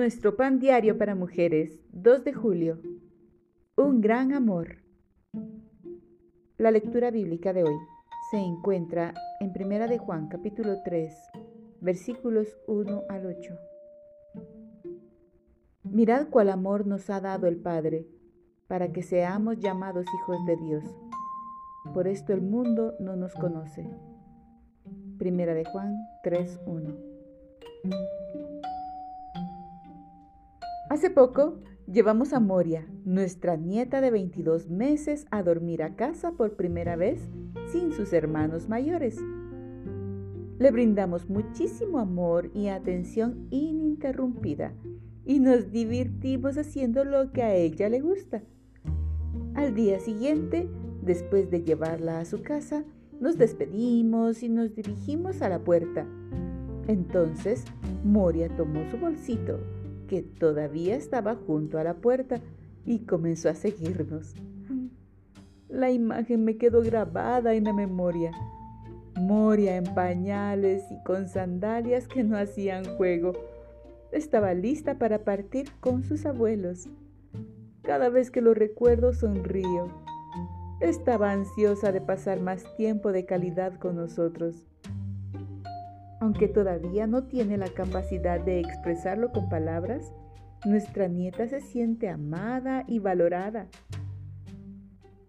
Nuestro pan diario para mujeres, 2 de julio. Un gran amor. La lectura bíblica de hoy se encuentra en Primera de Juan, capítulo 3, versículos 1 al 8. Mirad cuál amor nos ha dado el Padre, para que seamos llamados hijos de Dios. Por esto el mundo no nos conoce. Primera de Juan 3:1. Hace poco llevamos a Moria, nuestra nieta de 22 meses, a dormir a casa por primera vez sin sus hermanos mayores. Le brindamos muchísimo amor y atención ininterrumpida y nos divertimos haciendo lo que a ella le gusta. Al día siguiente, después de llevarla a su casa, nos despedimos y nos dirigimos a la puerta. Entonces, Moria tomó su bolsito, que todavía estaba junto a la puerta, y comenzó a seguirnos. La imagen me quedó grabada en la memoria. Moria en pañales y con sandalias que no hacían juego. Estaba lista para partir con sus abuelos. Cada vez que lo recuerdo sonrío. Estaba ansiosa de pasar más tiempo de calidad con nosotros. Aunque todavía no tiene la capacidad de expresarlo con palabras, nuestra nieta se siente amada y valorada.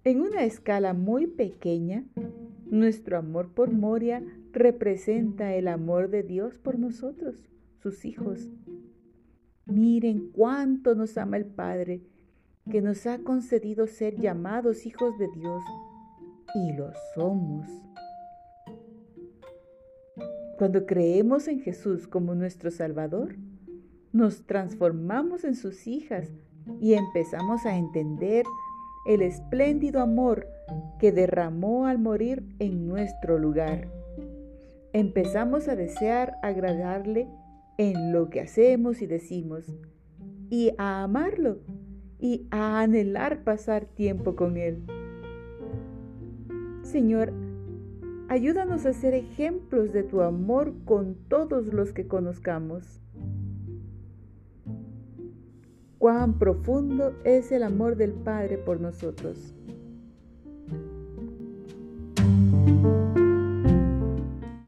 En una escala muy pequeña, nuestro amor por Moria representa el amor de Dios por nosotros, sus hijos. Miren cuánto nos ama el Padre que nos ha concedido ser llamados hijos de Dios y lo somos. Cuando creemos en Jesús como nuestro Salvador, nos transformamos en sus hijas y empezamos a entender el espléndido amor que derramó al morir en nuestro lugar. Empezamos a desear agradarle en lo que hacemos y decimos y a amarlo y a anhelar pasar tiempo con Él. Señor, ayúdanos a ser ejemplos de tu amor con todos los que conozcamos. Cuán profundo es el amor del Padre por nosotros.